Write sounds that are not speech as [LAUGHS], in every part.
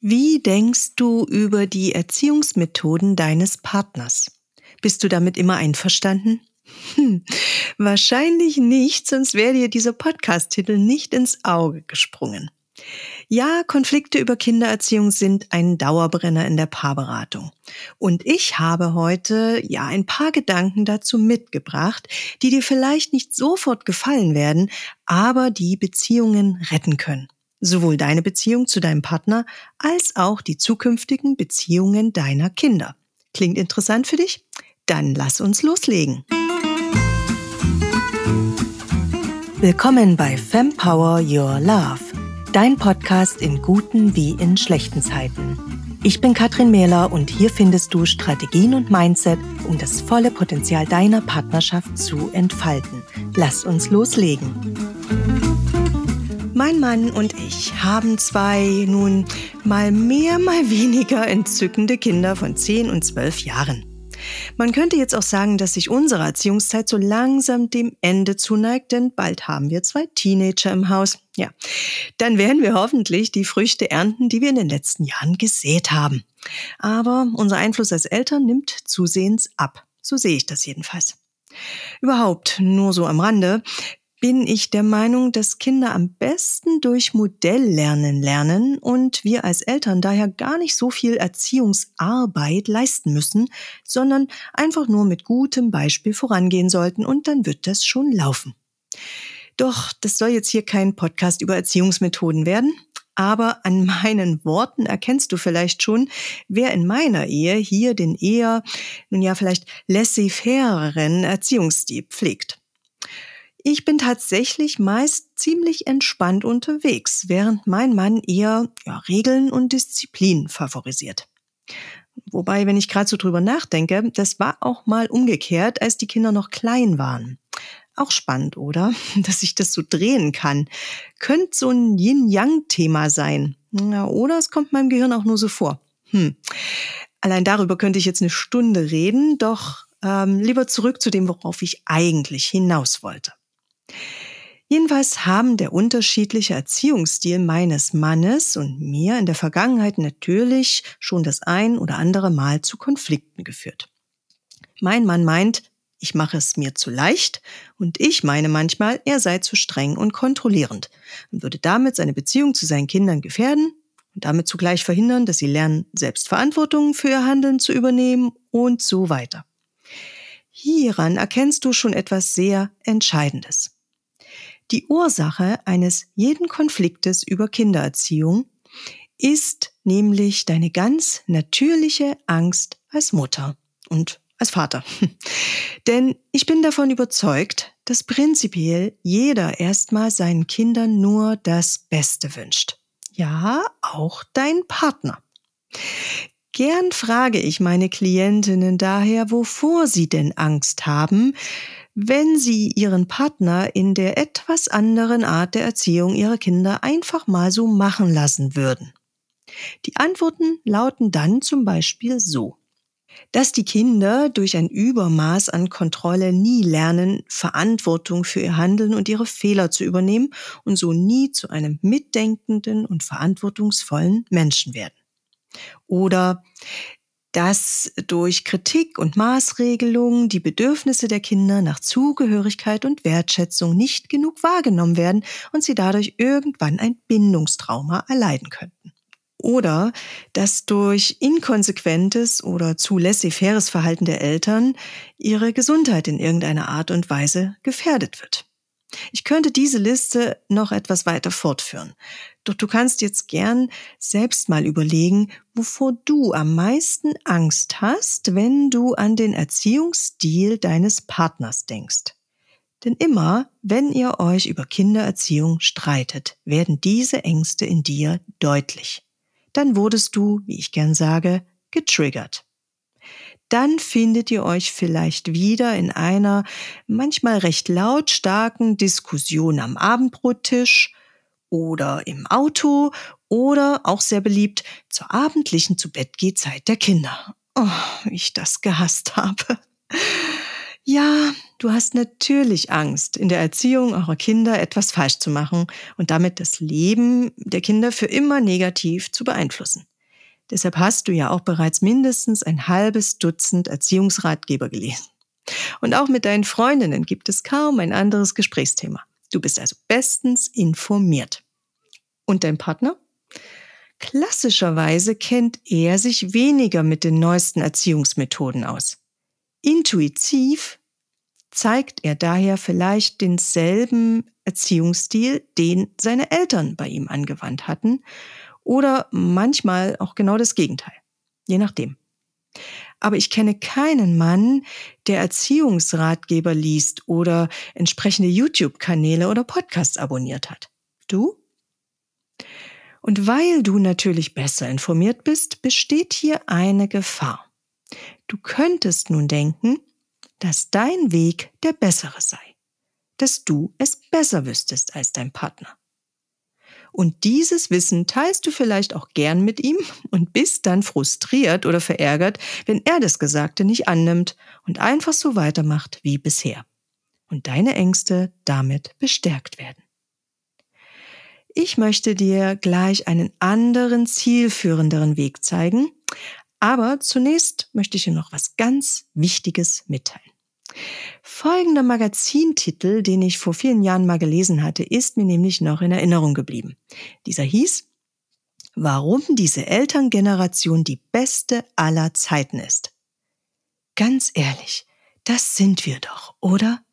Wie denkst du über die Erziehungsmethoden deines Partners? Bist du damit immer einverstanden? Hm, wahrscheinlich nicht, sonst wäre dir dieser Podcast-Titel nicht ins Auge gesprungen. Ja, Konflikte über Kindererziehung sind ein Dauerbrenner in der Paarberatung. Und ich habe heute ja ein paar Gedanken dazu mitgebracht, die dir vielleicht nicht sofort gefallen werden, aber die Beziehungen retten können. Sowohl deine Beziehung zu deinem Partner als auch die zukünftigen Beziehungen deiner Kinder. Klingt interessant für dich? Dann lass uns loslegen. Willkommen bei Fempower Your Love, dein Podcast in guten wie in schlechten Zeiten. Ich bin Katrin Mähler und hier findest du Strategien und Mindset, um das volle Potenzial deiner Partnerschaft zu entfalten. Lass uns loslegen. Mein Mann und ich haben zwei nun mal mehr, mal weniger entzückende Kinder von 10 und 12 Jahren. Man könnte jetzt auch sagen, dass sich unsere Erziehungszeit so langsam dem Ende zuneigt, denn bald haben wir zwei Teenager im Haus. Ja, dann werden wir hoffentlich die Früchte ernten, die wir in den letzten Jahren gesät haben. Aber unser Einfluss als Eltern nimmt zusehends ab. So sehe ich das jedenfalls. Überhaupt, nur so am Rande, bin ich der Meinung, dass Kinder am besten durch Modelllernen lernen und wir als Eltern daher gar nicht so viel Erziehungsarbeit leisten müssen, sondern einfach nur mit gutem Beispiel vorangehen sollten und dann wird das schon laufen. Doch das soll jetzt hier kein Podcast über Erziehungsmethoden werden. Aber an meinen Worten erkennst du vielleicht schon, wer in meiner Ehe hier den eher, nun ja, vielleicht laissez-faireren Erziehungsstil pflegt. Ich bin tatsächlich meist ziemlich entspannt unterwegs, während mein Mann eher ja, Regeln und Disziplin favorisiert. Wobei, wenn ich gerade so drüber nachdenke, das war auch mal umgekehrt, als die Kinder noch klein waren. Auch spannend, oder? [LAUGHS] Dass ich das so drehen kann. Könnte so ein Yin-Yang-Thema sein. Ja, oder es kommt meinem Gehirn auch nur so vor. Hm. Allein darüber könnte ich jetzt eine Stunde reden, doch ähm, lieber zurück zu dem, worauf ich eigentlich hinaus wollte. Jedenfalls haben der unterschiedliche Erziehungsstil meines Mannes und mir in der Vergangenheit natürlich schon das ein oder andere Mal zu Konflikten geführt. Mein Mann meint, ich mache es mir zu leicht und ich meine manchmal, er sei zu streng und kontrollierend und würde damit seine Beziehung zu seinen Kindern gefährden und damit zugleich verhindern, dass sie lernen, selbst Verantwortung für ihr Handeln zu übernehmen und so weiter. Hieran erkennst du schon etwas sehr Entscheidendes. Die Ursache eines jeden Konfliktes über Kindererziehung ist nämlich deine ganz natürliche Angst als Mutter und als Vater. [LAUGHS] Denn ich bin davon überzeugt, dass prinzipiell jeder erstmal seinen Kindern nur das Beste wünscht. Ja, auch dein Partner. Gern frage ich meine Klientinnen daher, wovor sie denn Angst haben, wenn Sie Ihren Partner in der etwas anderen Art der Erziehung Ihrer Kinder einfach mal so machen lassen würden? Die Antworten lauten dann zum Beispiel so. Dass die Kinder durch ein Übermaß an Kontrolle nie lernen, Verantwortung für ihr Handeln und ihre Fehler zu übernehmen und so nie zu einem mitdenkenden und verantwortungsvollen Menschen werden. Oder dass durch Kritik und Maßregelungen die Bedürfnisse der Kinder nach Zugehörigkeit und Wertschätzung nicht genug wahrgenommen werden und sie dadurch irgendwann ein Bindungstrauma erleiden könnten. Oder dass durch inkonsequentes oder zu laissez-faires Verhalten der Eltern ihre Gesundheit in irgendeiner Art und Weise gefährdet wird. Ich könnte diese Liste noch etwas weiter fortführen. Doch du kannst jetzt gern selbst mal überlegen, wovor du am meisten Angst hast, wenn du an den Erziehungsstil deines Partners denkst. Denn immer, wenn ihr euch über Kindererziehung streitet, werden diese Ängste in dir deutlich. Dann wurdest du, wie ich gern sage, getriggert dann findet ihr euch vielleicht wieder in einer manchmal recht lautstarken Diskussion am Abendbrottisch oder im Auto oder auch sehr beliebt zur abendlichen Zubettgehzeit der Kinder. Oh, wie ich das gehasst habe. Ja, Du hast natürlich Angst, in der Erziehung eurer Kinder etwas falsch zu machen und damit das Leben der Kinder für immer negativ zu beeinflussen. Deshalb hast du ja auch bereits mindestens ein halbes Dutzend Erziehungsratgeber gelesen. Und auch mit deinen Freundinnen gibt es kaum ein anderes Gesprächsthema. Du bist also bestens informiert. Und dein Partner? Klassischerweise kennt er sich weniger mit den neuesten Erziehungsmethoden aus. Intuitiv zeigt er daher vielleicht denselben Erziehungsstil, den seine Eltern bei ihm angewandt hatten, oder manchmal auch genau das Gegenteil, je nachdem. Aber ich kenne keinen Mann, der Erziehungsratgeber liest oder entsprechende YouTube-Kanäle oder Podcasts abonniert hat. Du? Und weil du natürlich besser informiert bist, besteht hier eine Gefahr. Du könntest nun denken, dass dein Weg der bessere sei, dass du es besser wüsstest als dein Partner. Und dieses Wissen teilst du vielleicht auch gern mit ihm und bist dann frustriert oder verärgert, wenn er das Gesagte nicht annimmt und einfach so weitermacht wie bisher. Und deine Ängste damit bestärkt werden. Ich möchte dir gleich einen anderen, zielführenderen Weg zeigen, aber zunächst möchte ich dir noch was ganz Wichtiges mitteilen. Folgender Magazintitel, den ich vor vielen Jahren mal gelesen hatte, ist mir nämlich noch in Erinnerung geblieben. Dieser hieß Warum diese Elterngeneration die beste aller Zeiten ist. Ganz ehrlich, das sind wir doch, oder?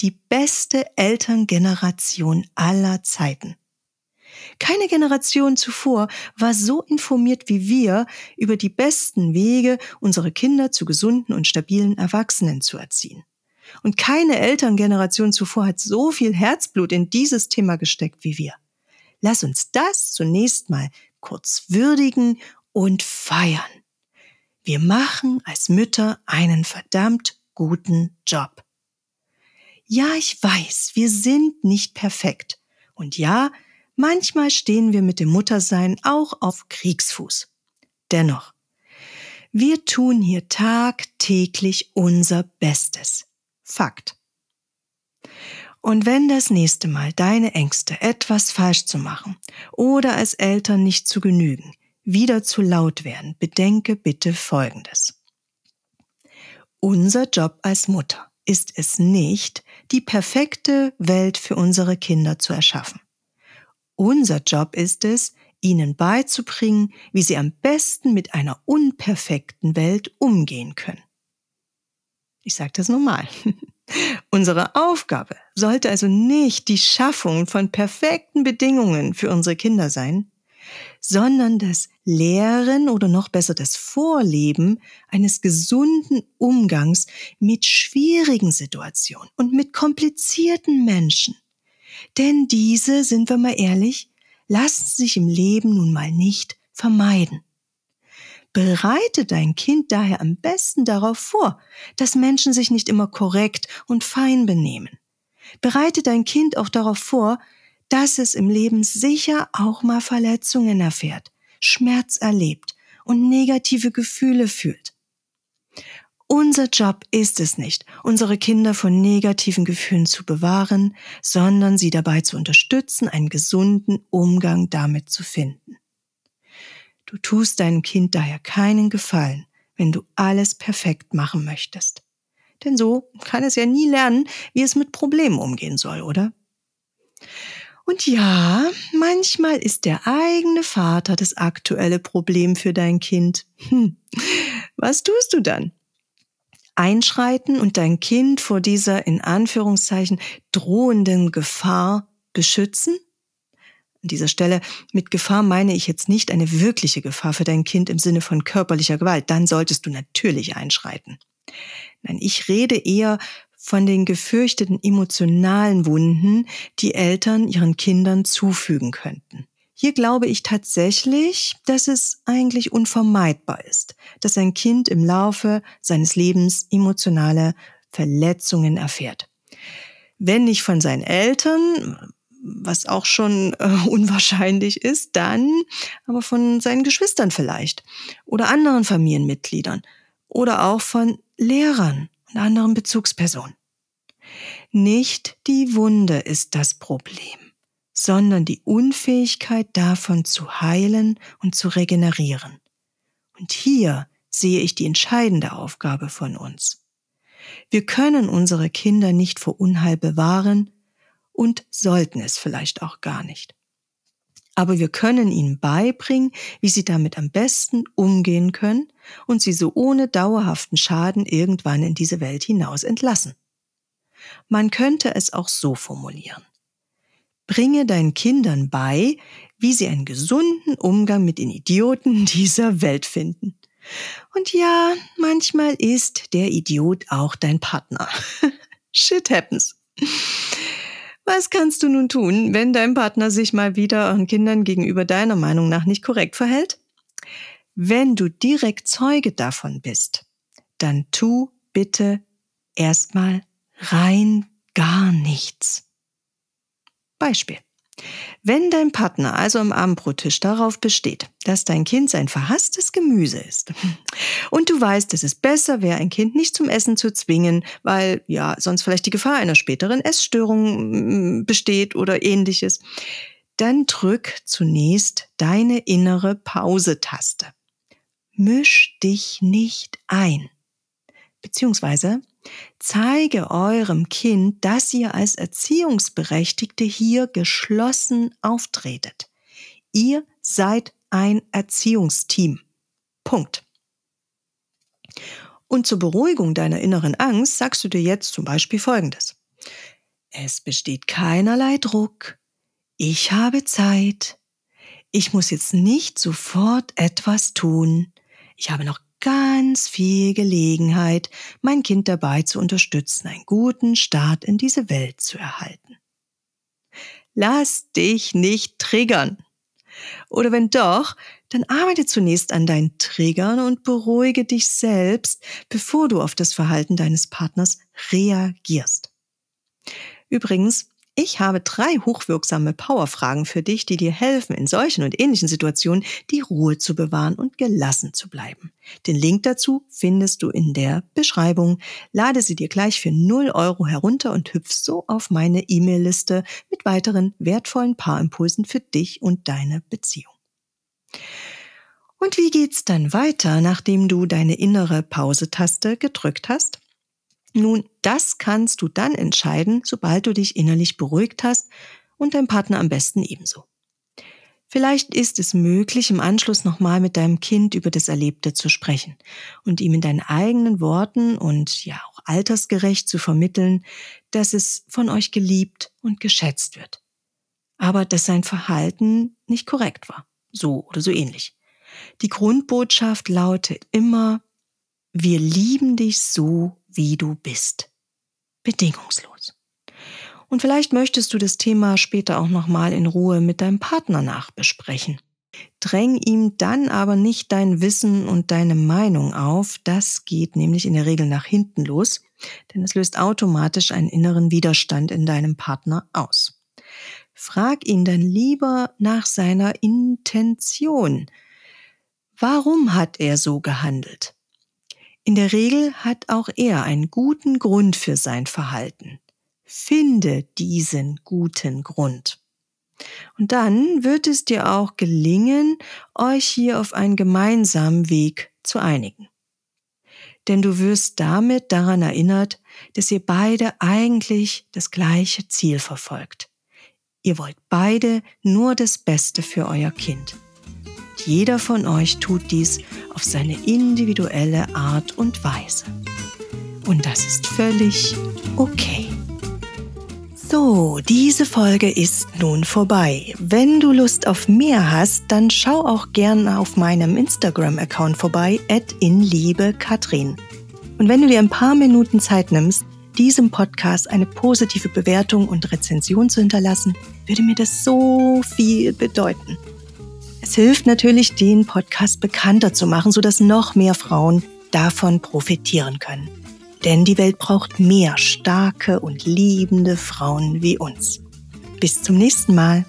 Die beste Elterngeneration aller Zeiten. Keine Generation zuvor war so informiert wie wir über die besten Wege, unsere Kinder zu gesunden und stabilen Erwachsenen zu erziehen. Und keine Elterngeneration zuvor hat so viel Herzblut in dieses Thema gesteckt wie wir. Lass uns das zunächst mal kurz würdigen und feiern. Wir machen als Mütter einen verdammt guten Job. Ja, ich weiß, wir sind nicht perfekt. Und ja, Manchmal stehen wir mit dem Muttersein auch auf Kriegsfuß. Dennoch, wir tun hier tagtäglich unser Bestes. Fakt. Und wenn das nächste Mal deine Ängste, etwas falsch zu machen oder als Eltern nicht zu genügen, wieder zu laut werden, bedenke bitte Folgendes. Unser Job als Mutter ist es nicht, die perfekte Welt für unsere Kinder zu erschaffen. Unser Job ist es, ihnen beizubringen, wie sie am besten mit einer unperfekten Welt umgehen können. Ich sage das normal. [LAUGHS] Unsere Aufgabe sollte also nicht die Schaffung von perfekten Bedingungen für unsere Kinder sein, sondern das Lehren oder noch besser das Vorleben eines gesunden Umgangs mit schwierigen Situationen und mit komplizierten Menschen. Denn diese, sind wir mal ehrlich, lassen sich im Leben nun mal nicht vermeiden. Bereite dein Kind daher am besten darauf vor, dass Menschen sich nicht immer korrekt und fein benehmen. Bereite dein Kind auch darauf vor, dass es im Leben sicher auch mal Verletzungen erfährt, Schmerz erlebt und negative Gefühle fühlt. Unser Job ist es nicht, unsere Kinder von negativen Gefühlen zu bewahren, sondern sie dabei zu unterstützen, einen gesunden Umgang damit zu finden. Du tust deinem Kind daher keinen Gefallen, wenn du alles perfekt machen möchtest. Denn so kann es ja nie lernen, wie es mit Problemen umgehen soll, oder? Und ja, manchmal ist der eigene Vater das aktuelle Problem für dein Kind. Hm. Was tust du dann? einschreiten und dein Kind vor dieser in Anführungszeichen drohenden Gefahr beschützen? An dieser Stelle, mit Gefahr meine ich jetzt nicht eine wirkliche Gefahr für dein Kind im Sinne von körperlicher Gewalt. Dann solltest du natürlich einschreiten. Nein, ich rede eher von den gefürchteten emotionalen Wunden, die Eltern ihren Kindern zufügen könnten. Hier glaube ich tatsächlich, dass es eigentlich unvermeidbar ist, dass ein Kind im Laufe seines Lebens emotionale Verletzungen erfährt. Wenn nicht von seinen Eltern, was auch schon äh, [LAUGHS] unwahrscheinlich ist, dann aber von seinen Geschwistern vielleicht oder anderen Familienmitgliedern oder auch von Lehrern und anderen Bezugspersonen. Nicht die Wunde ist das Problem, sondern die Unfähigkeit davon zu heilen und zu regenerieren. Und hier sehe ich die entscheidende Aufgabe von uns. Wir können unsere Kinder nicht vor Unheil bewahren und sollten es vielleicht auch gar nicht. Aber wir können ihnen beibringen, wie sie damit am besten umgehen können und sie so ohne dauerhaften Schaden irgendwann in diese Welt hinaus entlassen. Man könnte es auch so formulieren. Bringe deinen Kindern bei, wie sie einen gesunden Umgang mit den Idioten [LAUGHS] dieser Welt finden. Und ja, manchmal ist der Idiot auch dein Partner. [LAUGHS] Shit happens. Was kannst du nun tun, wenn dein Partner sich mal wieder euren Kindern gegenüber deiner Meinung nach nicht korrekt verhält? Wenn du direkt Zeuge davon bist, dann tu bitte erstmal rein gar nichts. Beispiel. Wenn dein Partner also am Abendbrottisch darauf besteht, dass dein Kind sein verhasstes Gemüse ist und du weißt, dass es besser wäre, ein Kind nicht zum Essen zu zwingen, weil ja sonst vielleicht die Gefahr einer späteren Essstörung mm, besteht oder ähnliches, dann drück zunächst deine innere Pause-Taste. Misch dich nicht ein. Beziehungsweise Zeige eurem Kind, dass ihr als Erziehungsberechtigte hier geschlossen auftretet. Ihr seid ein Erziehungsteam. Punkt. Und zur Beruhigung deiner inneren Angst sagst du dir jetzt zum Beispiel Folgendes. Es besteht keinerlei Druck. Ich habe Zeit. Ich muss jetzt nicht sofort etwas tun. Ich habe noch ganz viel Gelegenheit, mein Kind dabei zu unterstützen, einen guten Start in diese Welt zu erhalten. Lass dich nicht triggern. Oder wenn doch, dann arbeite zunächst an deinen Triggern und beruhige dich selbst, bevor du auf das Verhalten deines Partners reagierst. Übrigens, ich habe drei hochwirksame Powerfragen für dich, die dir helfen, in solchen und ähnlichen Situationen die Ruhe zu bewahren und gelassen zu bleiben. Den Link dazu findest du in der Beschreibung. Lade sie dir gleich für 0 Euro herunter und hüpf so auf meine E-Mail-Liste mit weiteren wertvollen Paarimpulsen für dich und deine Beziehung. Und wie geht's dann weiter, nachdem du deine innere Pause-Taste gedrückt hast? Nun, das kannst du dann entscheiden, sobald du dich innerlich beruhigt hast und dein Partner am besten ebenso. Vielleicht ist es möglich, im Anschluss nochmal mit deinem Kind über das Erlebte zu sprechen und ihm in deinen eigenen Worten und ja auch altersgerecht zu vermitteln, dass es von euch geliebt und geschätzt wird. Aber dass sein Verhalten nicht korrekt war. So oder so ähnlich. Die Grundbotschaft lautet immer, wir lieben dich so, wie du bist. Bedingungslos. Und vielleicht möchtest du das Thema später auch nochmal in Ruhe mit deinem Partner nachbesprechen. Dräng ihm dann aber nicht dein Wissen und deine Meinung auf. Das geht nämlich in der Regel nach hinten los, denn es löst automatisch einen inneren Widerstand in deinem Partner aus. Frag ihn dann lieber nach seiner Intention. Warum hat er so gehandelt? In der Regel hat auch er einen guten Grund für sein Verhalten. Finde diesen guten Grund. Und dann wird es dir auch gelingen, euch hier auf einen gemeinsamen Weg zu einigen. Denn du wirst damit daran erinnert, dass ihr beide eigentlich das gleiche Ziel verfolgt. Ihr wollt beide nur das Beste für euer Kind. Jeder von euch tut dies auf seine individuelle Art und Weise. Und das ist völlig okay. So, diese Folge ist nun vorbei. Wenn du Lust auf mehr hast, dann schau auch gerne auf meinem Instagram-Account vorbei, at inliebekatrin. Und wenn du dir ein paar Minuten Zeit nimmst, diesem Podcast eine positive Bewertung und Rezension zu hinterlassen, würde mir das so viel bedeuten. Es hilft natürlich, den Podcast bekannter zu machen, sodass noch mehr Frauen davon profitieren können. Denn die Welt braucht mehr starke und liebende Frauen wie uns. Bis zum nächsten Mal.